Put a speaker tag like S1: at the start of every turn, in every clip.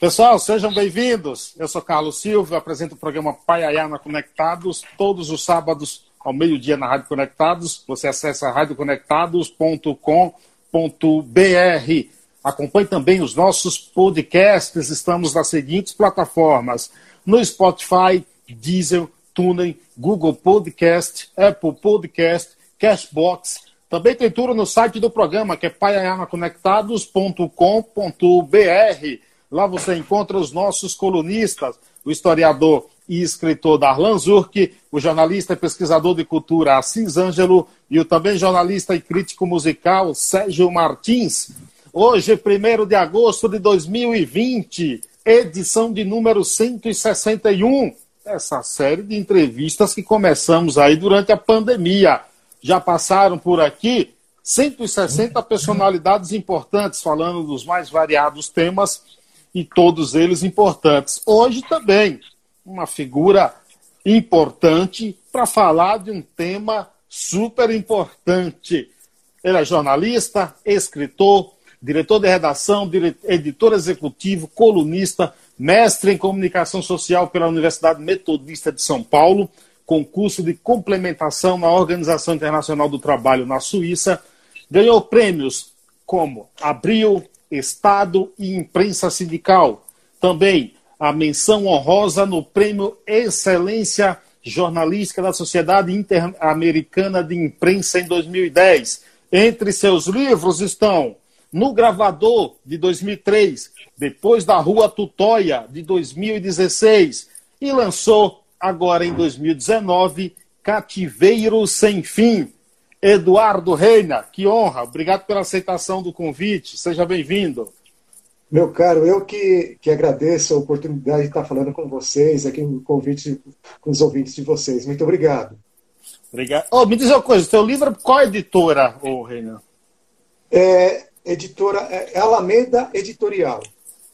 S1: Pessoal, sejam bem-vindos. Eu sou Carlos Silva, apresento o programa Paiayana Conectados, todos os sábados ao meio-dia na Rádio Conectados. Você acessa radioconectados.com.br. Acompanhe também os nossos podcasts. Estamos nas seguintes plataformas: no Spotify, Diesel, TuneIn, Google Podcast, Apple Podcast, Cashbox. Também tem tudo no site do programa, que é paiayanaconectados.com.br. Lá você encontra os nossos colunistas, o historiador e escritor Darlan Zurk, o jornalista e pesquisador de cultura Assis Ângelo e o também jornalista e crítico musical Sérgio Martins. Hoje, 1 de agosto de 2020, edição de número 161. Essa série de entrevistas que começamos aí durante a pandemia. Já passaram por aqui 160 personalidades importantes, falando dos mais variados temas e todos eles importantes. Hoje também, uma figura importante para falar de um tema super importante. Ele é jornalista, escritor, diretor de redação, editor executivo, colunista, mestre em comunicação social pela Universidade Metodista de São Paulo, concurso de complementação na Organização Internacional do Trabalho na Suíça, ganhou prêmios como Abril, Estado e Imprensa Sindical. Também a menção honrosa no Prêmio Excelência Jornalística da Sociedade Interamericana de Imprensa em 2010. Entre seus livros estão No Gravador, de 2003, Depois da Rua Tutóia, de 2016, e lançou, agora em 2019, Cativeiro Sem Fim, Eduardo Reina, que honra. Obrigado pela aceitação do convite. Seja bem-vindo.
S2: Meu caro, eu que, que agradeço a oportunidade de estar falando com vocês, aqui no convite com os ouvintes de vocês. Muito obrigado.
S1: Obrigado. Oh, me diz uma coisa, seu livro, qual editora, oh, Reina?
S2: É editora é Alameda Editorial.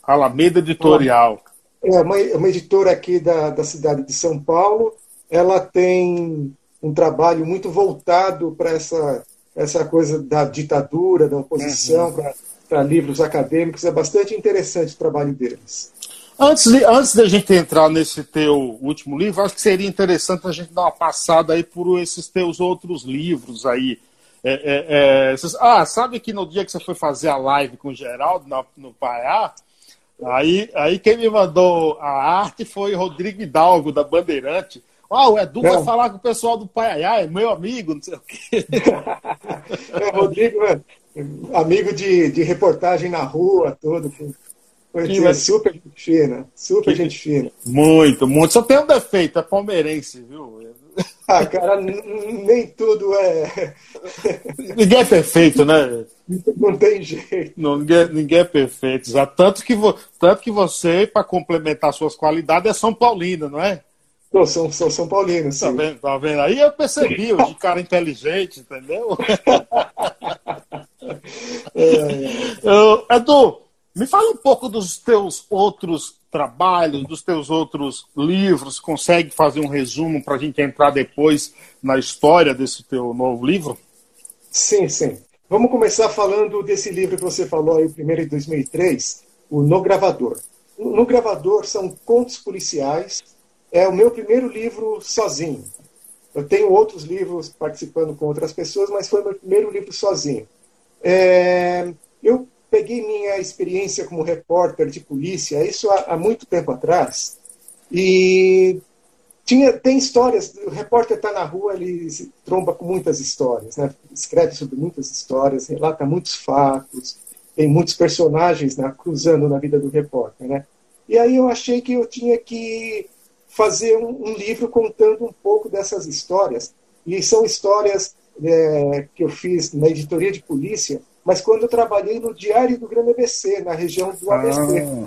S1: Alameda Editorial.
S2: É uma, uma editora aqui da, da cidade de São Paulo. Ela tem um trabalho muito voltado para essa, essa coisa da ditadura, da oposição, uhum. para livros acadêmicos. É bastante interessante o trabalho deles.
S1: Antes de, antes da gente entrar nesse teu último livro, acho que seria interessante a gente dar uma passada aí por esses teus outros livros aí. É, é, é, ah, sabe que no dia que você foi fazer a live com o Geraldo no, no Paiá, aí, aí quem me mandou a arte foi Rodrigo Hidalgo, da Bandeirante. Ah, o Edu vai falar com o pessoal do Paiaiá, é meu amigo, não sei o quê.
S2: é, Rodrigo, é, amigo de, de reportagem na rua, tudo. Foi dizer, mas... super gente fina, super que... gente fina.
S1: Muito, muito. Só tem um defeito, é palmeirense, viu?
S2: Ah, cara, nem tudo é.
S1: Ninguém é perfeito, né?
S2: Não tem jeito.
S1: Não, ninguém, ninguém é perfeito. Tanto que, vo... Tanto que você, para complementar suas qualidades, é São Paulino, não é?
S2: Não, são, são São Paulinos.
S1: Tá vendo, tá vendo? Aí eu percebi, de cara inteligente, entendeu? é. eu, Edu, me fala um pouco dos teus outros trabalhos, dos teus outros livros. Consegue fazer um resumo para a gente entrar depois na história desse teu novo livro?
S2: Sim, sim. Vamos começar falando desse livro que você falou aí, o primeiro em 2003, o No Gravador. No Gravador são contos policiais é o meu primeiro livro sozinho. Eu tenho outros livros participando com outras pessoas, mas foi meu primeiro livro sozinho. É, eu peguei minha experiência como repórter de polícia, isso há, há muito tempo atrás, e tinha, tem histórias, o repórter está na rua, ele se tromba com muitas histórias, né? escreve sobre muitas histórias, relata muitos fatos, tem muitos personagens né, cruzando na vida do repórter. Né? E aí eu achei que eu tinha que fazer um, um, livro contando um pouco dessas histórias. E são histórias é, que eu fiz na editoria de polícia, mas quando eu trabalhei no Diário do Grande ABC, na região do ABC. Ah.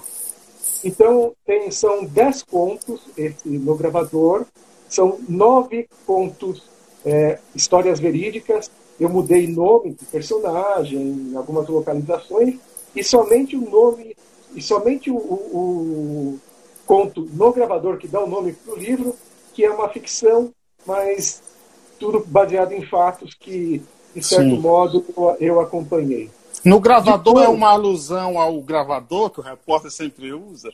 S2: Então, tem, são dez contos esse, no gravador, são nove contos, é, histórias verídicas. Eu mudei nome de personagem, algumas localizações, e somente o nome, e somente o, o, conto no gravador que dá o nome para o livro, que é uma ficção, mas tudo baseado em fatos que, de certo Sim. modo, eu acompanhei.
S1: No gravador Depois... é uma alusão ao gravador que o repórter sempre usa?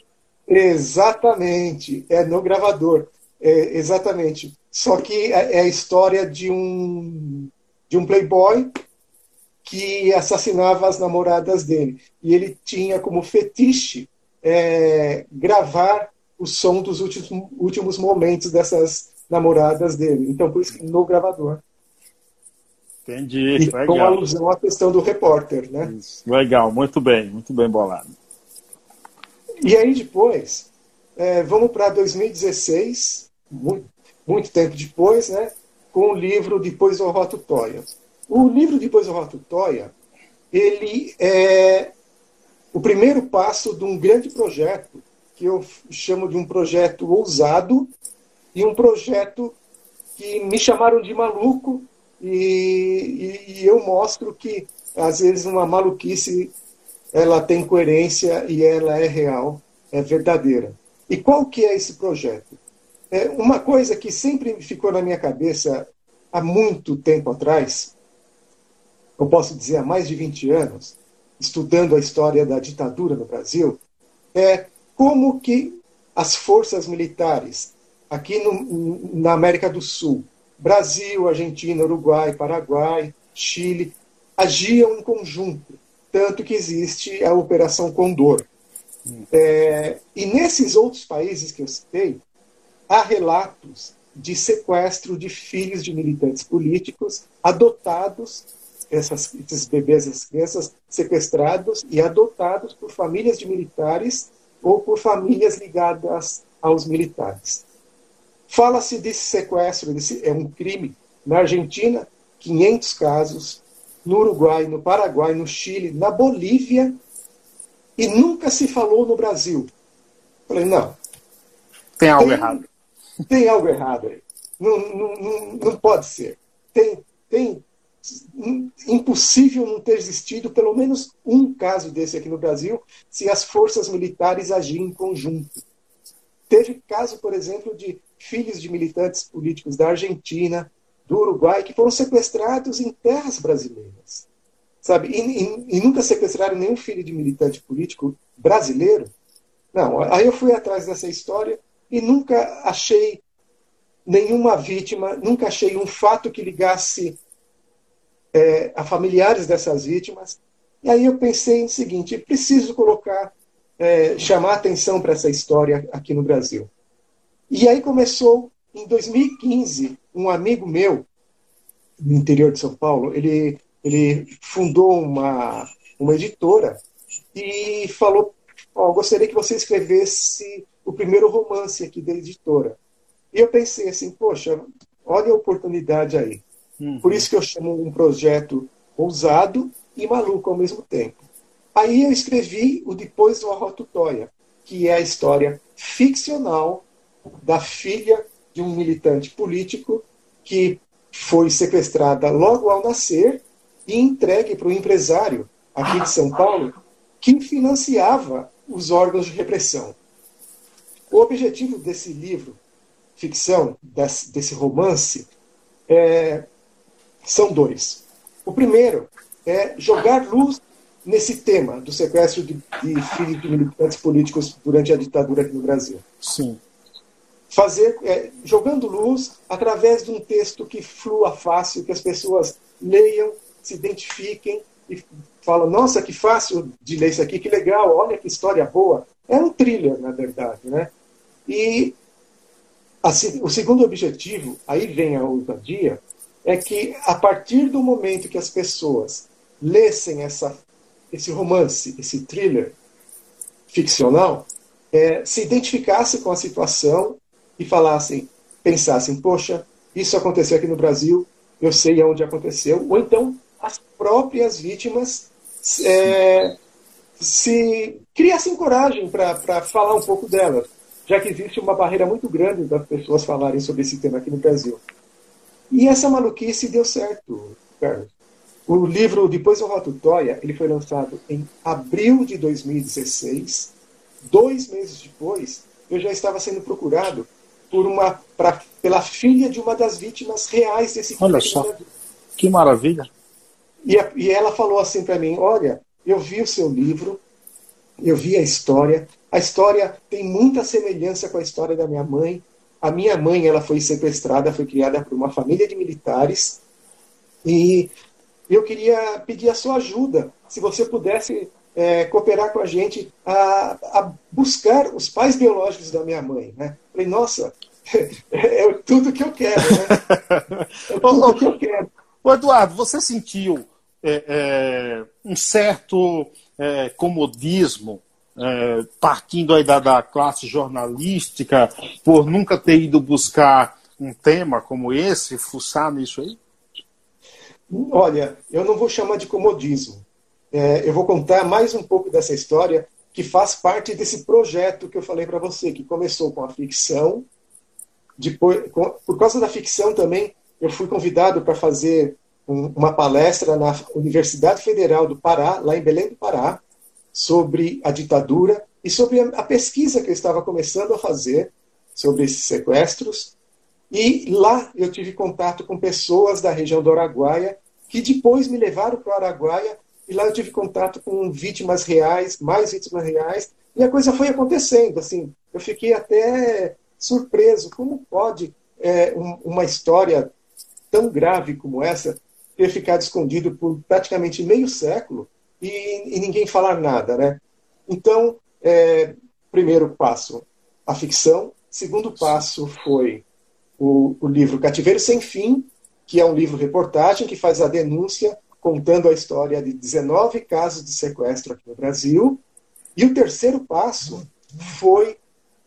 S2: Exatamente, é no gravador. É, exatamente. Só que é, é a história de um, de um playboy que assassinava as namoradas dele. E ele tinha como fetiche é, gravar o som dos últimos, últimos momentos dessas namoradas dele. Então, por isso que no gravador.
S1: Entendi.
S2: E legal. com alusão à questão do repórter, né?
S1: Isso. Legal, muito bem, muito bem bolado.
S2: E aí depois, é, vamos para 2016, muito, muito, tempo depois, né? Com o livro Depois do Roto Toia. O livro Depois do Roto Toia, ele é o primeiro passo de um grande projeto que eu chamo de um projeto ousado e um projeto que me chamaram de maluco e, e, e, eu mostro que às vezes uma maluquice ela tem coerência e ela é real, é verdadeira. E qual que é esse projeto? É uma coisa que sempre ficou na minha cabeça há muito tempo atrás, eu posso dizer há mais de 20 anos, estudando a história da ditadura no Brasil, é como que as forças militares aqui no, na América do Sul, Brasil, Argentina, Uruguai, Paraguai, Chile, agiam em conjunto, tanto que existe a Operação Condor. É, e nesses outros países que eu citei, há relatos de sequestro de filhos de militantes políticos adotados, essas, esses bebês, essas crianças sequestrados e adotados por famílias de militares ou por famílias ligadas aos militares. Fala-se desse sequestro, desse, é um crime. Na Argentina, 500 casos. No Uruguai, no Paraguai, no Chile, na Bolívia. E nunca se falou no Brasil. Falei, não.
S1: Tem algo tem, errado.
S2: Tem algo errado aí. Não, não, não, não pode ser. Tem, tem impossível não ter existido pelo menos um caso desse aqui no Brasil se as forças militares agirem em conjunto. Teve caso, por exemplo, de filhos de militantes políticos da Argentina, do Uruguai, que foram sequestrados em terras brasileiras. Sabe? E, e, e nunca sequestraram nenhum filho de militante político brasileiro. Não, aí eu fui atrás dessa história e nunca achei nenhuma vítima, nunca achei um fato que ligasse é, a familiares dessas vítimas. E aí eu pensei o seguinte: preciso colocar, é, chamar atenção para essa história aqui no Brasil. E aí começou, em 2015, um amigo meu, no interior de São Paulo, ele, ele fundou uma, uma editora e falou: oh, gostaria que você escrevesse o primeiro romance aqui da editora. E eu pensei assim: poxa, olha a oportunidade aí. Uhum. Por isso que eu chamo um projeto ousado e maluco ao mesmo tempo. Aí eu escrevi o Depois do Arrotutóia, que é a história ficcional da filha de um militante político que foi sequestrada logo ao nascer e entregue para o empresário aqui de São Paulo que financiava os órgãos de repressão. O objetivo desse livro, ficção, desse, desse romance, é são dois. O primeiro é jogar luz nesse tema do sequestro de, de filhos de militantes políticos durante a ditadura aqui no Brasil.
S1: Sim.
S2: Fazer, é, jogando luz através de um texto que flua fácil, que as pessoas leiam, se identifiquem e falam: nossa, que fácil de ler isso aqui, que legal, olha que história boa. É um thriller, na verdade, né? E assim, o segundo objetivo, aí vem a ousadia, é que a partir do momento que as pessoas lessem essa, esse romance, esse thriller ficcional, é, se identificassem com a situação e falassem, pensassem, poxa, isso aconteceu aqui no Brasil, eu sei aonde aconteceu, ou então as próprias vítimas é, se criassem coragem para falar um pouco delas, já que existe uma barreira muito grande das pessoas falarem sobre esse tema aqui no Brasil. E essa maluquice deu certo, Carlos. O livro Depois do Roto Toia, ele foi lançado em abril de 2016. Dois meses depois, eu já estava sendo procurado por uma, pra, pela filha de uma das vítimas reais desse
S1: crime. Olha só, que maravilha.
S2: E, e ela falou assim para mim: Olha, eu vi o seu livro, eu vi a história. A história tem muita semelhança com a história da minha mãe. A minha mãe ela foi sequestrada, foi criada por uma família de militares. E eu queria pedir a sua ajuda, se você pudesse é, cooperar com a gente a, a, buscar os pais biológicos da minha mãe. Né? Falei, nossa, é, tudo que eu quero, né? É tudo
S1: que eu quero. Ô, Eduardo, você sentiu é, é, um certo é, comodismo é, partindo aí da, da, classe jornalística por nunca ter ido buscar um tema como esse, fuçar nisso aí?
S2: Olha, eu não vou chamar de comodismo. É, eu vou contar mais um pouco dessa história que faz parte desse projeto que eu falei para você, que começou com a ficção. Depois, com, por causa da ficção também, eu fui convidado para fazer um, uma palestra na Universidade Federal do Pará, lá em Belém do Pará, sobre a ditadura e sobre a, pesquisa que eu estava começando a fazer sobre esses sequestros. E lá eu tive contato com pessoas da região do Araguaia que depois me levaram para o Araguaia e lá eu tive contato com vítimas reais, mais vítimas reais, e a coisa foi acontecendo. Assim, eu fiquei até surpreso. Como pode é, um, uma história tão grave como essa ter ficado escondido por praticamente meio século e, e ninguém falar nada, né? Então, é, primeiro passo, a ficção. Segundo passo foi o, o livro Cativeiro Sem Fim, que é um livro-reportagem que faz a denúncia contando a história de 19 casos de sequestro aqui no Brasil. E o terceiro passo foi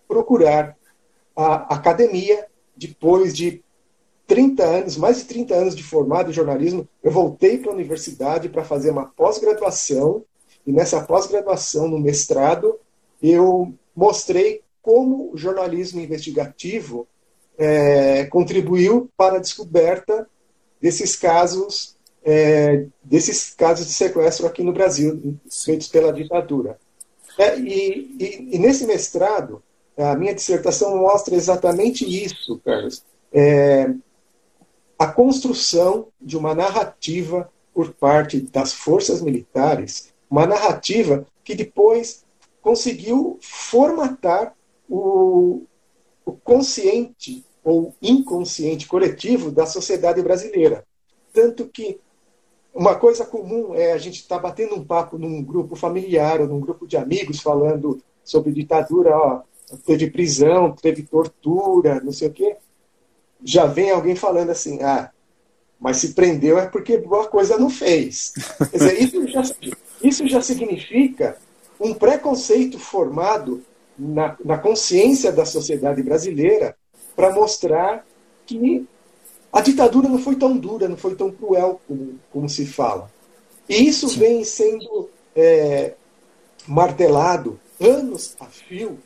S2: procurar a academia, depois de 30 anos, mais de 30 anos de formado em jornalismo, eu voltei para a universidade para fazer uma pós-graduação, e nessa pós-graduação, no mestrado, eu mostrei como o jornalismo investigativo é, contribuiu para a descoberta desses casos é, desses casos de sequestro aqui no Brasil feitos pela ditadura. É, e, e, e, nesse mestrado a minha dissertação mostra exatamente isso Carlos. É, a construção de uma narrativa por parte das forças militares uma narrativa que depois conseguiu formatar o, o consciente ou inconsciente coletivo da sociedade brasileira. Tanto que uma coisa comum é a gente estar tá batendo um papo num grupo familiar ou num grupo de amigos falando sobre ditadura, ó, teve prisão, teve tortura, não sei o quê. Já vem alguém falando assim, ah, mas se prendeu é porque boa coisa não fez. Quer dizer, isso já, isso já significa um preconceito formado na, na consciência da sociedade brasileira para mostrar que a ditadura não foi tão dura, não foi tão cruel como, como se fala. E isso Sim. vem sendo é, martelado anos a fio,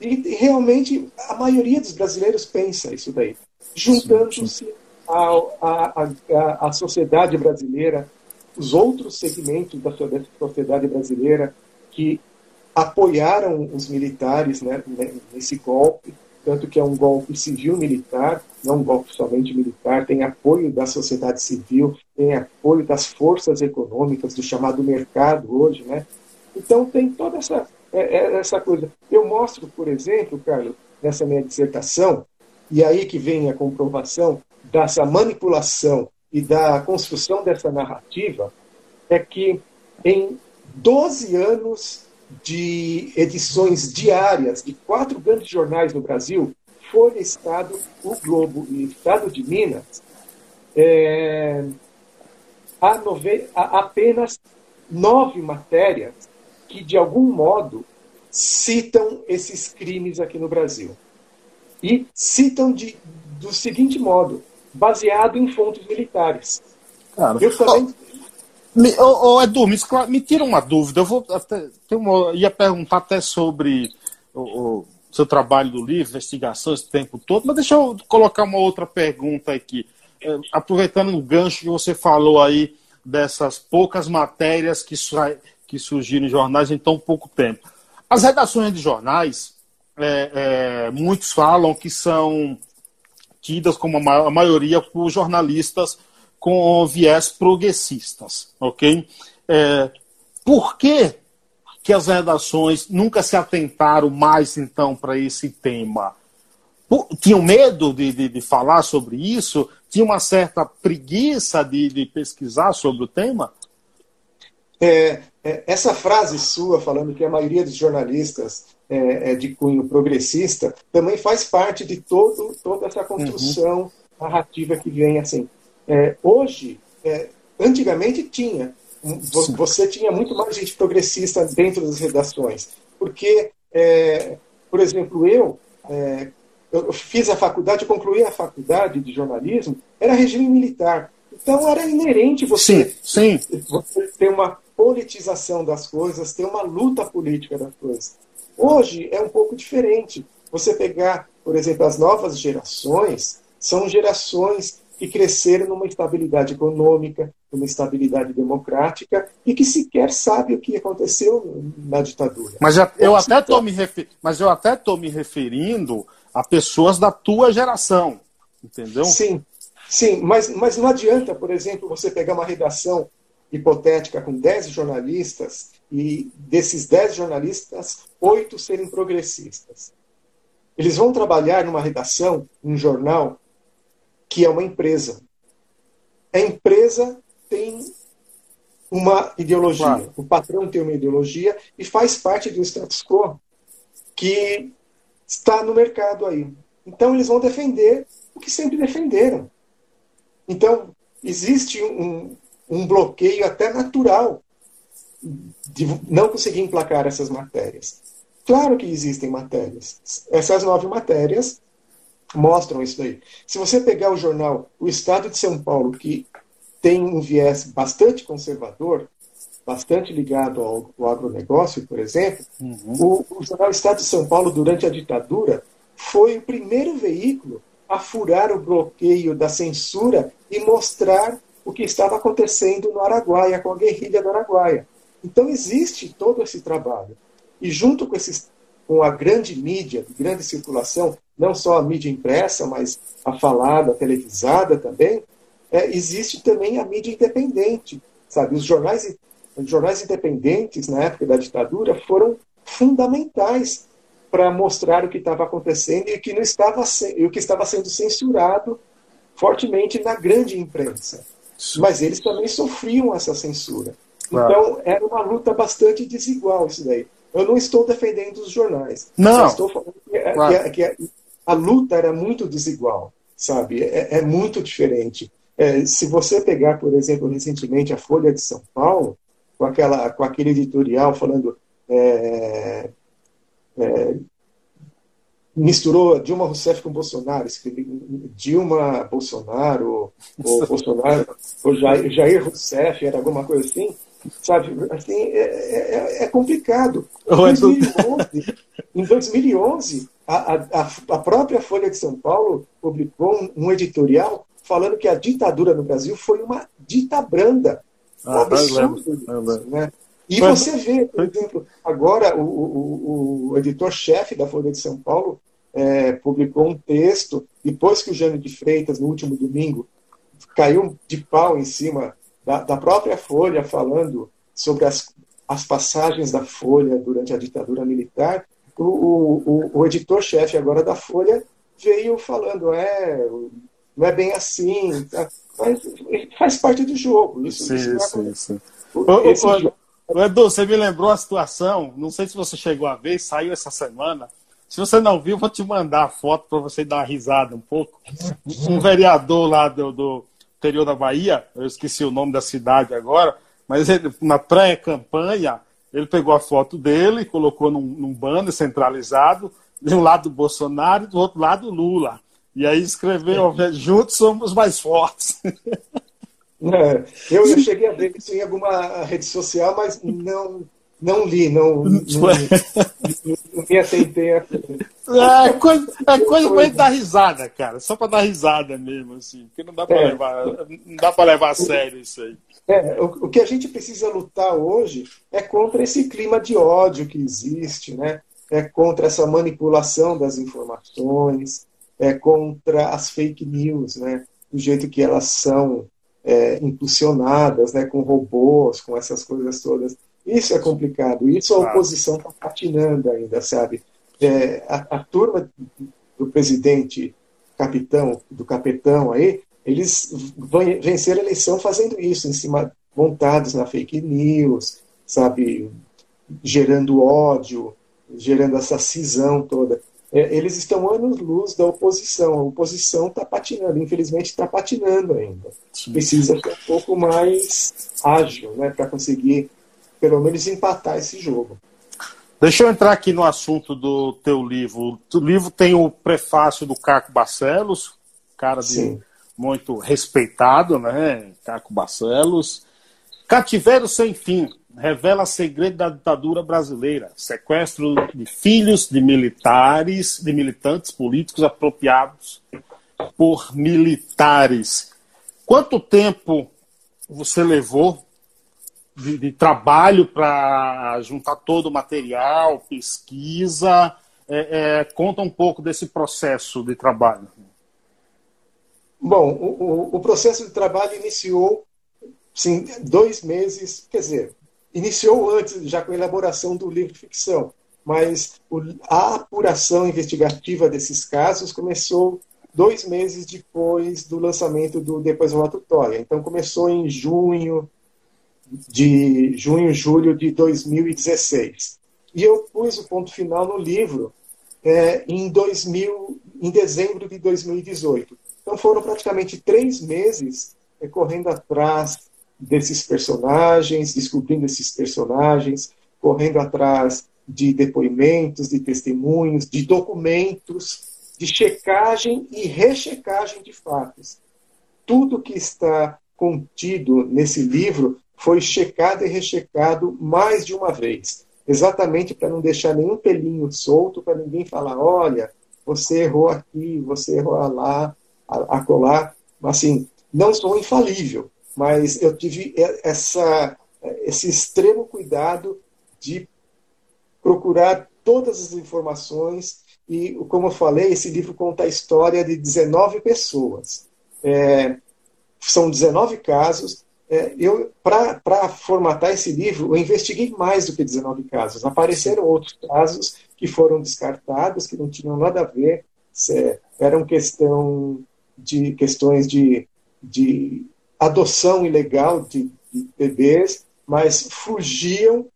S2: e, e, realmente a maioria dos brasileiros pensa isso daí, juntando-se à sociedade brasileira, os outros segmentos da sociedade brasileira que apoiaram os militares né, nesse golpe, tanto que é um golpe civil-militar, não um golpe somente militar, tem apoio da sociedade civil, tem apoio das forças econômicas, do chamado mercado hoje, né? Então tem toda essa, é, é, essa coisa. Eu mostro, por exemplo, Carlos, nessa minha dissertação, e aí que vem a comprovação dessa manipulação e da construção dessa narrativa, é que em 12 anos de edições diárias de quatro grandes jornais no Brasil, Folha, Estado, O Globo e Estado de Minas, é, há, nove, há apenas nove matérias que, de algum modo, citam esses crimes aqui no Brasil. E citam de, do seguinte modo, baseado em fontes militares.
S1: Cara, eu também, me, oh, oh, Edu, me, me, tira uma dúvida. Eu vou até, uma, ia perguntar até sobre o, o, seu trabalho do livro, investigação esse tempo todo, mas deixa eu colocar uma outra pergunta aqui. É, aproveitando o gancho que você falou aí dessas poucas matérias que, que surgiram em jornais em tão pouco tempo. As redações de jornais, é, é, muitos falam que são tidas como a maioria por jornalistas com viés progressistas, ok? É, por que, que as redações nunca se atentaram mais, então, para esse tema? Por, tinham medo de, de, de, falar sobre isso? Tinha uma certa preguiça de, de pesquisar sobre o tema?
S2: É, é, essa frase sua, falando que a maioria dos jornalistas é, é de cunho progressista, também faz parte de todo, toda essa construção uhum. narrativa que vem assim. É, hoje, é, antigamente tinha, você tinha muito mais gente progressista dentro das redações, porque, é, por exemplo, eu, eu fiz a faculdade, concluí a faculdade de jornalismo, era regime militar. Então era inerente você,
S1: sim, sim.
S2: você ter uma politização das coisas, ter uma luta política das coisas. Hoje é um pouco diferente. Você pegar, por exemplo, as novas gerações, são gerações que cresceram numa estabilidade econômica, numa estabilidade democrática e que sequer sabe o que aconteceu na ditadura.
S1: Mas eu, eu até estou me refer... mas eu até estou me referindo a pessoas da tua geração, entendeu?
S2: Sim, sim, mas, mas não adianta, por exemplo, você pegar uma redação hipotética com 10 jornalistas e desses 10 jornalistas, oito serem progressistas. Eles vão trabalhar numa redação, um jornal, que é uma empresa. A empresa tem uma ideologia, claro. o patrão tem uma ideologia e faz parte do status quo que está no mercado aí. Então eles vão defender o que sempre defenderam. Então existe um, um bloqueio até natural de não conseguir emplacar essas matérias. Claro que existem matérias. Essas nove matérias mostram isso daí. Se você pegar o jornal O Estado de São Paulo, que tem um viés bastante conservador, bastante ligado ao, ao agronegócio, por exemplo, uhum. o, o jornal Estado de São Paulo, durante a ditadura, foi o primeiro veículo a furar o bloqueio da censura e mostrar o que estava acontecendo no Araguaia, com a guerrilha do Araguaia. Então existe todo esse trabalho. E junto com, esses, com a grande mídia, grande circulação, não só a mídia impressa, mas a falada, a televisada também, é, existe também a mídia independente. Sabe? Os jornais, os jornais independentes, na época da ditadura, foram fundamentais para mostrar o que estava acontecendo e o que, não estava, e o que estava sendo censurado fortemente na grande imprensa mas eles também sofriam essa censura. Então, era uma luta bastante desigual isso daí. Eu não estou defendendo os jornais.
S1: Não.
S2: estou falando que, é, claro. que, é, que, é, a luta era muito desigual, sabe? É, é muito diferente. É, se você pegar, por exemplo, recentemente a Folha de São Paulo, com, aquela, com aquele editorial falando é, misturou Dilma Rousseff com Bolsonaro, escrevi Dilma Bolsonaro, ou Bolsonaro, ou Jair, Jair Rousseff, era alguma coisa assim, sabe? Assim, é, é, é complicado. Em 2011, em 2011 a, a, a, própria Folha de São Paulo publicou um, um, editorial falando que a ditadura no Brasil foi uma dita branda. Um ah, absurdo. Isso, né? E você vê, por exemplo, agora o, o, o editor-chefe da Folha de São Paulo é, publicou um texto, depois que o Jânio de Freitas, no último domingo, caiu de pau em cima da, da própria Folha, falando sobre as, as passagens da Folha durante a ditadura militar, o, o, o editor-chefe agora da Folha veio falando, é, não é bem assim, tá? mas faz parte do jogo. Isso,
S1: sim, isso, sim, sim. Esse ô, ô, Edu, você me lembrou a situação, não sei se você chegou a ver, saiu essa semana, se você não viu, vou te mandar a foto para você dar uma risada um pouco. Um vereador lá do, do interior da Bahia, eu esqueci o nome da cidade agora, mas ele, na pré-campanha, ele pegou a foto dele, colocou num, num banner centralizado, de um lado Bolsonaro e do outro lado Lula. E aí escreveu, juntos somos mais fortes.
S2: É, eu, eu cheguei a ver isso em alguma rede social, mas não não li, não, não, não me atentei a.
S1: É coisa, é coisa pra gente dar risada, cara. Só pra dar risada mesmo, assim. Porque não dá pra, é. levar, não dá pra levar a sério isso aí.
S2: É, o, o, que a gente precisa lutar hoje é contra esse clima de ódio que existe, né? É contra essa manipulação das informações, é contra as fake news, né? Do jeito que elas são é, impulsionadas, né, com robôs, com essas coisas todas. Isso é complicado. Isso a oposição está patinando ainda, sabe? É, a, a, turma do presidente capitão, do capitão aí, eles venceram a eleição fazendo isso, em cima, montados na fake news, sabe? Gerando ódio, gerando essa cisão toda. É, eles estão anos-luz da oposição. A oposição está patinando, infelizmente está patinando ainda. Precisa ser um pouco mais ágil né, para conseguir, pelo menos, empatar esse jogo.
S1: Deixa eu entrar aqui no assunto do teu livro. O livro tem o prefácio do Caco Barcelos, cara de muito respeitado, né? Caco Barcelos. Cativeiro sem fim revela segredo da ditadura brasileira, sequestro de filhos de militares, de militantes políticos apropriados por militares. Quanto tempo você levou de, de trabalho para juntar todo o material, pesquisa? É, é, conta um pouco desse processo de trabalho.
S2: Bom, o, o processo de trabalho iniciou sim, dois meses, quer dizer, iniciou antes, já com a elaboração do livro de ficção, mas a apuração investigativa desses casos começou dois meses depois do lançamento do Depois Relatório. Então começou em junho de junho, julho de 2016. E eu pus o ponto final no livro é, em 2000, em dezembro de 2018. Então foram praticamente três meses é, correndo atrás desses personagens, descobrindo esses personagens, correndo atrás de depoimentos, de testemunhos, de documentos, de checagem e rechecagem de fatos. Tudo que está contido nesse livro foi checado e rechecado mais de uma vez, exatamente para não deixar nenhum pelinho solto, para ninguém falar, olha, você errou aqui, você errou lá, acolá. Assim, não sou infalível, mas eu tive essa, esse extremo cuidado de procurar todas as informações e, como eu falei, esse livro conta a história de 19 pessoas. É, são 19 casos. É, eu Para formatar esse livro, eu investiguei mais do que 19 casos. Apareceram outros casos que foram descartados, que não tinham nada a ver, eram questão de questões de, de adoção ilegal de, de bebês, mas fugiam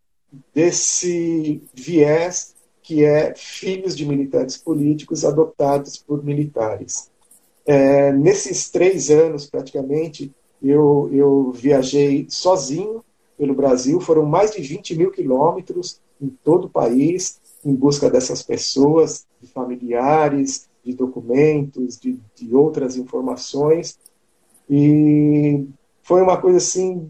S2: desse viés que é filhos de militantes políticos adotados por militares. É, nesses três anos, praticamente, eu, eu viajei sozinho pelo Brasil, foram mais de 20 mil quilômetros em todo o país, em busca dessas pessoas, de familiares, de documentos, de, de outras informações, e foi uma coisa assim,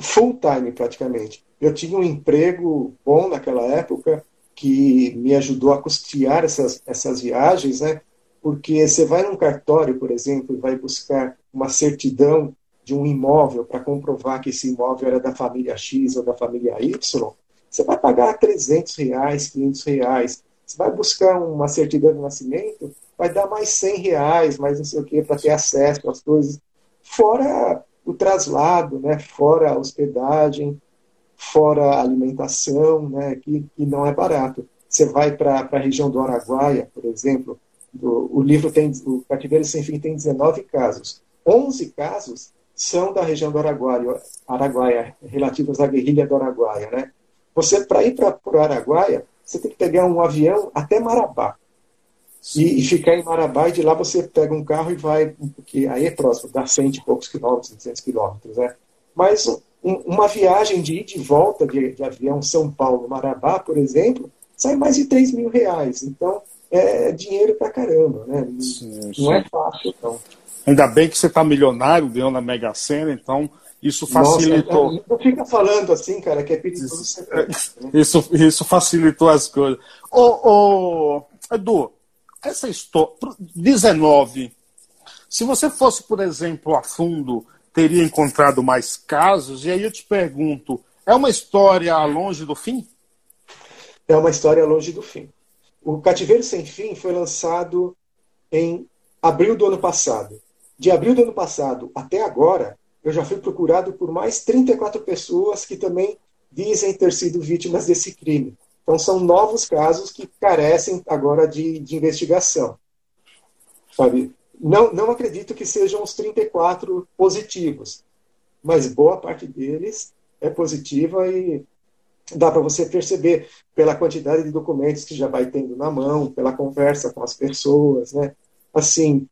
S2: full time praticamente. Eu tinha um emprego bom naquela época que me ajudou a custear essas, essas viagens, né? Porque você vai num cartório, por exemplo, e vai buscar uma certidão de um imóvel para comprovar que esse imóvel era da família X ou da família Y, você vai pagar 300 reais, 500 reais. Você vai buscar uma certidão de nascimento, vai dar mais 100 reais, mais não sei o que, para ter acesso às coisas. Fora o traslado, né? fora a hospedagem, fora a alimentação, né? que, que não é barato. Você vai para a região do Araguaia, por exemplo, do, o livro tem, o Cativeiro Sem Fim tem 19 casos. 11 casos são da região do Araguaia, Araguaia relativos à guerrilha do Araguaia. Né? Você, para ir para o Araguaia, você tem que pegar um avião até Marabá. E, e, ficar em Marabá e de lá você pega um carro e vai, porque aí é próximo, dá 100 e poucos quilômetros, 200 quilômetros, né? Mas um, uma viagem de ida e volta de, de avião São Paulo-Marabá, por exemplo, sai mais de 3 mil reais. Então, é dinheiro pra caramba, né? Sim, sim. Não é fácil, então.
S1: Ainda bem que você está milionário, ganhou na Mega Sena, então isso facilitou.
S2: Nossa, não fica falando assim, cara, que é perigoso. Isso,
S1: né? isso, isso, facilitou as coisas. Ô, ô, Edu, essa história. 19. Se você fosse, por exemplo, a fundo, teria encontrado mais casos? E aí eu te pergunto: é uma história longe do fim?
S2: É uma história longe do fim. O Cativeiro Sem Fim foi lançado em abril do ano passado. de abril do ano passado até agora, eu já fui procurado por mais 34 pessoas que também dizem ter sido vítimas desse crime. Então, são novos casos que carecem agora de, de investigação. Sabe? Não, não acredito que sejam os 34 positivos, mas boa parte deles é positiva e dá para você perceber pela quantidade de documentos que já vai tendo na mão, pela conversa com as pessoas, né? Assim,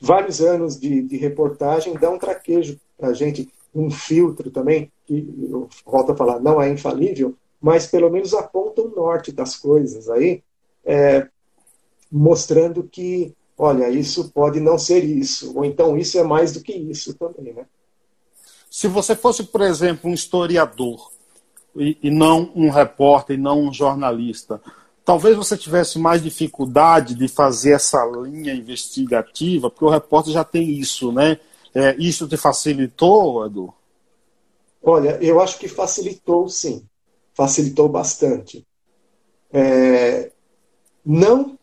S2: vários anos de, de reportagem dá um traquejo para a gente, um filtro também, que, volto a falar, não é infalível, mas pelo menos aponta o norte das coisas aí, é, mostrando que, olha, isso pode não ser isso, ou então isso é mais do que isso também, né?
S1: Se você fosse, por exemplo, um historiador e, e não um repórter, e não um jornalista, talvez você tivesse mais dificuldade de fazer essa linha investigativa, porque o repórter já tem isso, né? É, isso te facilitou, Edu?
S2: Olha, eu acho que facilitou sim. Facilitou bastante. É, não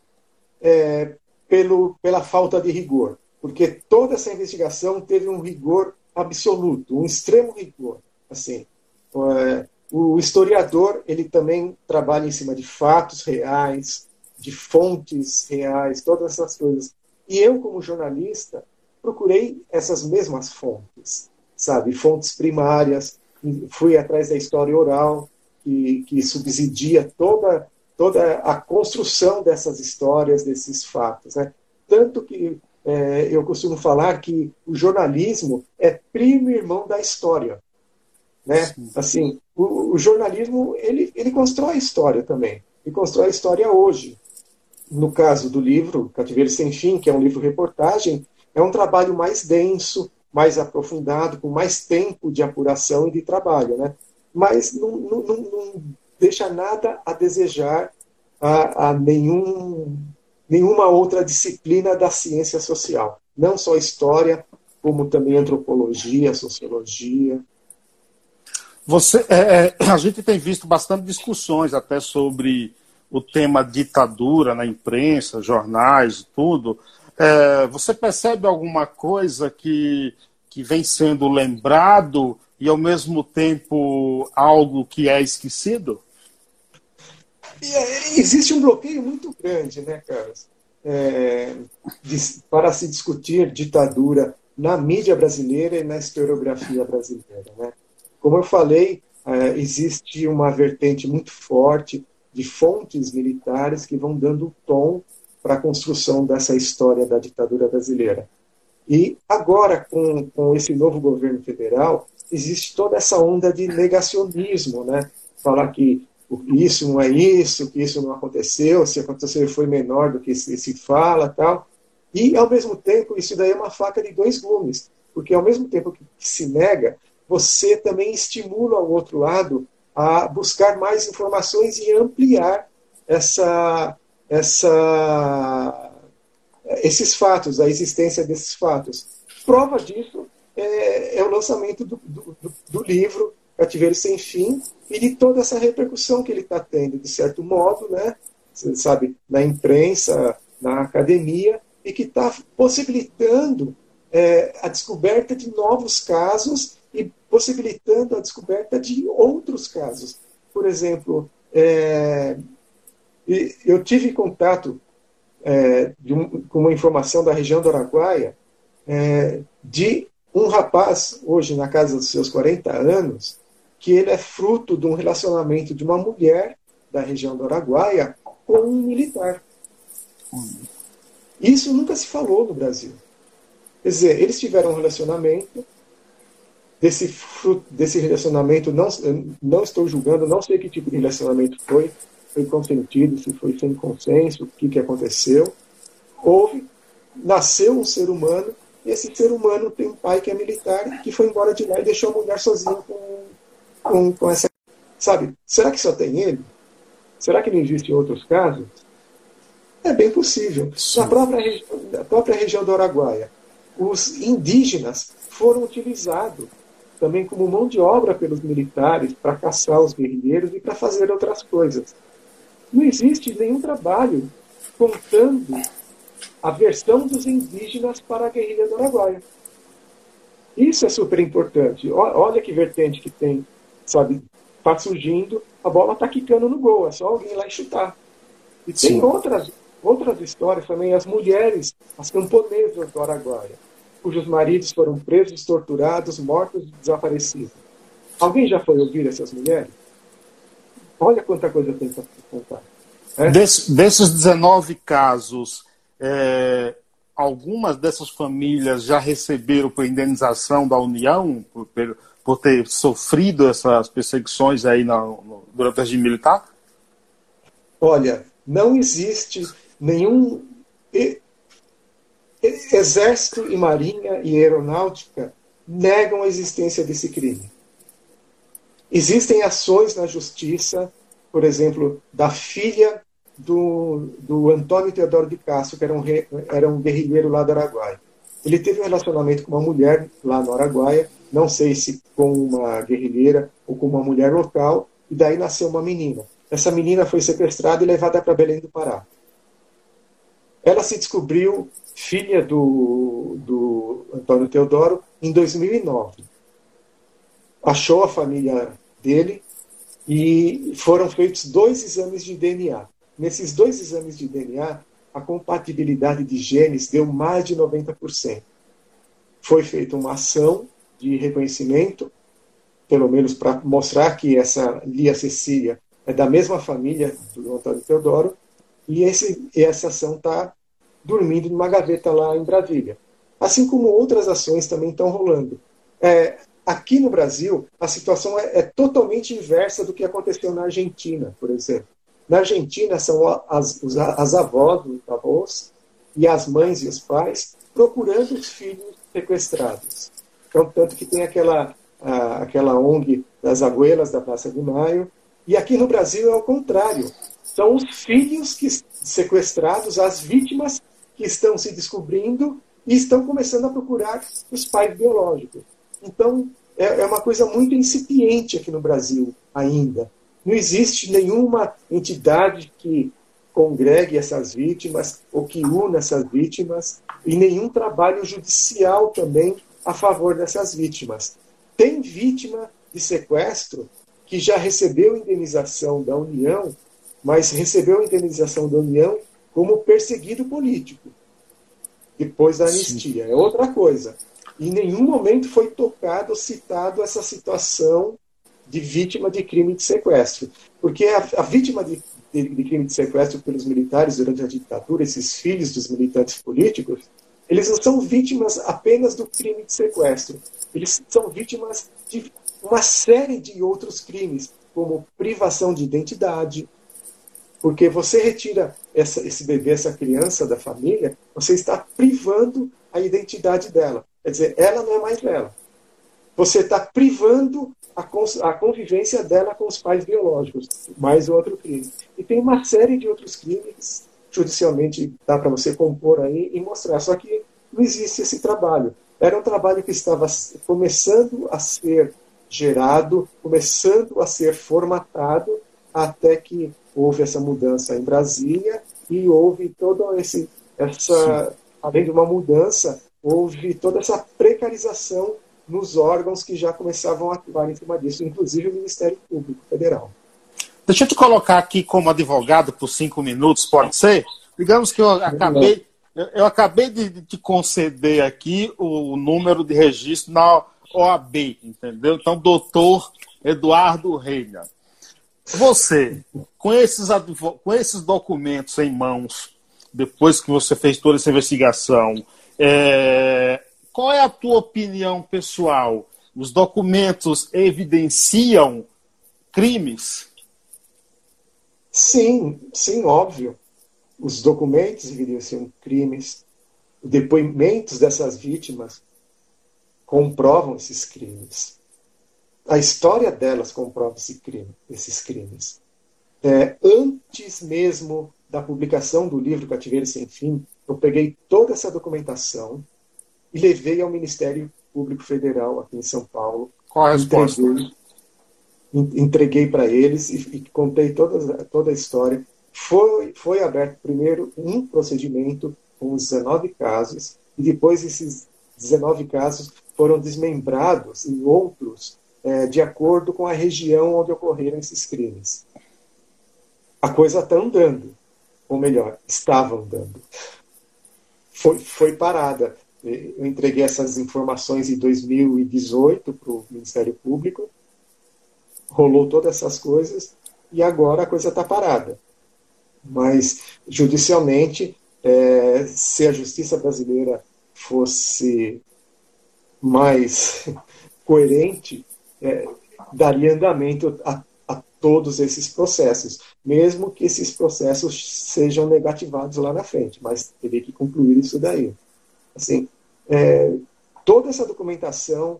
S2: é, pelo, pela falta de rigor, porque toda essa investigação teve um rigor absoluto, um extremo rigor. Assim, é, o historiador ele também trabalha em cima de fatos reais, de fontes reais, todas essas coisas. E eu, como jornalista, procurei essas mesmas fontes, sabe, fontes primárias. Fui atrás da história oral que, que subsidia toda toda a construção dessas histórias, desses fatos, né? Tanto que é, eu costumo falar que o jornalismo é primo irmão da história. Né? Assim, o, o, jornalismo ele, ele constrói história também. E constrói história hoje. No caso do livro Cativeiro Sem Fim, que é um livro reportagem, é um trabalho mais denso, mais aprofundado, com mais tempo de apuração e de trabalho. Né? Mas não, não, não deixa nada a desejar a, a nenhum nenhuma outra disciplina da ciência social. Não só história, como também antropologia, sociologia.
S1: Você, é, é, a gente tem visto bastante discussões até sobre o tema ditadura na imprensa, jornais, tudo. É, você percebe alguma coisa que, que vem sendo lembrado e ao mesmo tempo algo que é esquecido?
S2: É, existe um bloqueio muito grande, né, Carlos, é, para se discutir ditadura na mídia brasileira e na historiografia brasileira. Né? Como eu falei, é, existe uma vertente muito forte de fontes militares que vão dando tom para a construção dessa história da ditadura brasileira. E agora, com, com esse novo governo federal, existe toda essa onda de negacionismo, né? Falar que isso não é isso, que isso não aconteceu, se aconteceu foi menor do que se, se fala tal. E, ao mesmo tempo, isso daí é uma faca de dois gumes, porque ao mesmo tempo que se nega, você também estimula o outro lado a buscar mais informações e ampliar essa, essa, esses fatos, a existência desses fatos. Prova disso é, é o lançamento do, do, do livro Cativeiro Sem Fim, e de toda essa repercussão que ele está tendo, de certo modo, né, você sabe, na imprensa, na academia, e que está possibilitando é, a descoberta de novos casos e possibilitando a descoberta de outros casos. Por exemplo, é, eu tive contato é, um, com uma informação da região do Araguaia é, de um rapaz, hoje na casa dos seus 40 anos, que ele é fruto de um relacionamento de uma mulher da região do Araguaia com um militar. Isso nunca se falou no Brasil. Quer dizer, eles tiveram um relacionamento, desse, fruto, desse relacionamento, não, não estou julgando, não sei que tipo de relacionamento foi, foi consentido, se foi sem consenso, o que, que aconteceu. Houve, nasceu um ser humano, e esse ser humano tem um pai que é militar, que foi embora de lá e deixou a mulher sozinha com com, com essa. Sabe, será que só tem ele? Será que não existem outros casos? É bem possível. Na própria, na própria região do Araguaia, os indígenas foram utilizados também como mão de obra pelos militares para caçar os guerrilheiros e para fazer outras coisas. Não existe nenhum trabalho contando a versão dos indígenas para a guerrilha do Araguaia. Isso é super importante. Olha que vertente que tem, sabe? Está surgindo, a bola está quicando no gol, é só alguém lá chutar. E Sim. tem outras, outras histórias também, as mulheres, as camponesas do Araguaia, cujos maridos foram presos, torturados, mortos e desaparecidos. Alguém já foi ouvir essas mulheres? Olha quanta coisa tem para contar.
S1: É? Des, desses 19 casos, é, algumas dessas famílias já receberam por indenização da União por, por ter sofrido essas perseguições aí na, no, durante o regime militar?
S2: Olha, não existe nenhum exército e marinha e aeronáutica negam a existência desse crime. Existem ações na justiça, por exemplo, da filha do, do Antônio Teodoro de Castro, que era um, era um guerrilheiro lá do Araguaia. Ele teve um relacionamento com uma mulher lá no Araguaia, não sei se com uma guerrilheira ou com uma mulher local, e daí nasceu uma menina. Essa menina foi sequestrada e levada para Belém do Pará. Ela se descobriu filha do, do Antônio Teodoro em 2009. Achou a família dele e foram feitos dois exames de DNA. Nesses dois exames de DNA, a compatibilidade de genes deu mais de 90%. Foi feita uma ação de reconhecimento, pelo menos para mostrar que essa Lia Cecília é da mesma família do Antônio Teodoro, e esse, essa ação está dormindo numa gaveta lá em Brasília. Assim como outras ações também estão rolando. É, aqui no Brasil, a situação é, é totalmente inversa do que aconteceu na Argentina, por exemplo. Na Argentina, são as, as avós, os avós, e as mães e os pais procurando os filhos sequestrados. Então, tanto que tem aquela, a, aquela ONG das abuelas da Praça de Maio. E aqui no Brasil é o contrário. São os filhos que sequestrados, as vítimas que estão se descobrindo e estão começando a procurar os pais biológicos. Então, é, é uma coisa muito incipiente aqui no Brasil ainda. Não existe nenhuma entidade que congregue essas vítimas ou que una essas vítimas e nenhum trabalho judicial também a favor dessas vítimas. Tem vítima de sequestro que já recebeu indenização da União, mas recebeu indenização da União como perseguido político, depois da anistia. Sim. É outra coisa. Em nenhum momento foi tocado, citado essa situação de vítima de crime de sequestro. Porque a, a vítima de, de, de, crime de sequestro pelos militares durante a ditadura, esses filhos dos militantes políticos, eles não são vítimas apenas do crime de sequestro. Eles são vítimas de uma série de outros crimes, como privação de identidade. Porque você retira essa, esse bebê, essa criança da família, você está privando a identidade dela. Quer dizer, ela não é mais ela. Você está privando a, a convivência dela com os pais biológicos, mais outro crime. E tem uma série de outros crimes, judicialmente dá para você compor aí e mostrar. Só que não existe esse trabalho. Era um trabalho que estava começando a ser gerado, começando a ser formatado, até que houve essa mudança em Brasília e houve toda esse, essa, além de uma mudança, houve toda essa precarização nos órgãos que já começavam a atuar em cima disso, inclusive o Ministério Público Federal.
S1: Deixa eu te colocar aqui como advogado por cinco minutos, pode ser? Digamos que eu acabei, eu acabei de te conceder aqui o número de registro na OAB, entendeu? Então, doutor Eduardo Reina. Você, com esses, com esses documentos em mãos, depois que você fez toda essa investigação, é, qual é a tua opinião pessoal? Os documentos evidenciam crimes?
S2: Sim, sim, óbvio. Os documentos evidenciam crimes. Os depoimentos dessas vítimas comprovam esses crimes. A história delas comprova esse crime, esses crimes. É, antes mesmo da publicação do livro Cativeiro Sem Fim, eu peguei toda essa documentação, e levei ao Ministério Público Federal aqui em São Paulo.
S1: Qual a resposta?
S2: Entreguei, para eles e, e, contei toda, toda a história. Foi, foi aberto primeiro um procedimento com os 19 casos, e depois esses 19 casos foram desmembrados em outros é, de acordo com a região onde ocorreram esses crimes. A coisa está andando, ou melhor, estava andando. Foi, foi parada. Eu entreguei essas informações em 2018 para o Ministério Público, rolou todas essas coisas e agora a coisa está parada. Mas, judicialmente, é, se a justiça brasileira fosse mais coerente, é, daria andamento a, a, todos esses processos, mesmo que esses processos sejam negativados lá na frente, mas teria que concluir isso daí. Assim, é, toda essa documentação,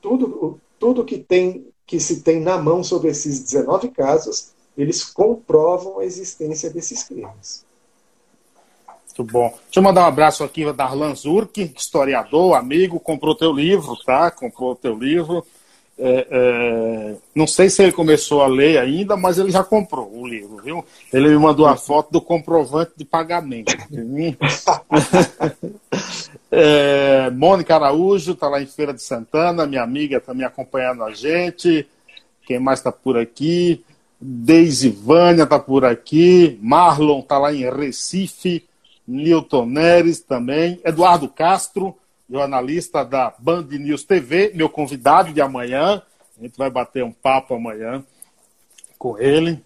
S2: tudo, tudo que tem que se tem na mão sobre esses 19 casos, eles comprovam a existência desses crimes.
S1: Muito bom. Deixa eu mandar um abraço aqui da Darlan Zurk, historiador, amigo, comprou teu livro, tá? Comprou teu livro. É, é, não sei se ele começou a ler ainda, mas ele já comprou o livro, viu? Ele me mandou a foto do comprovante de pagamento. é, Mônica Araújo está lá em Feira de Santana, minha amiga também acompanhando a gente. Quem mais está por aqui? Deise Vânia está por aqui. Marlon está lá em Recife. Nilton Neres também. Eduardo Castro jornalista da Band News TV, meu convidado de amanhã. A gente vai bater um papo amanhã com ele.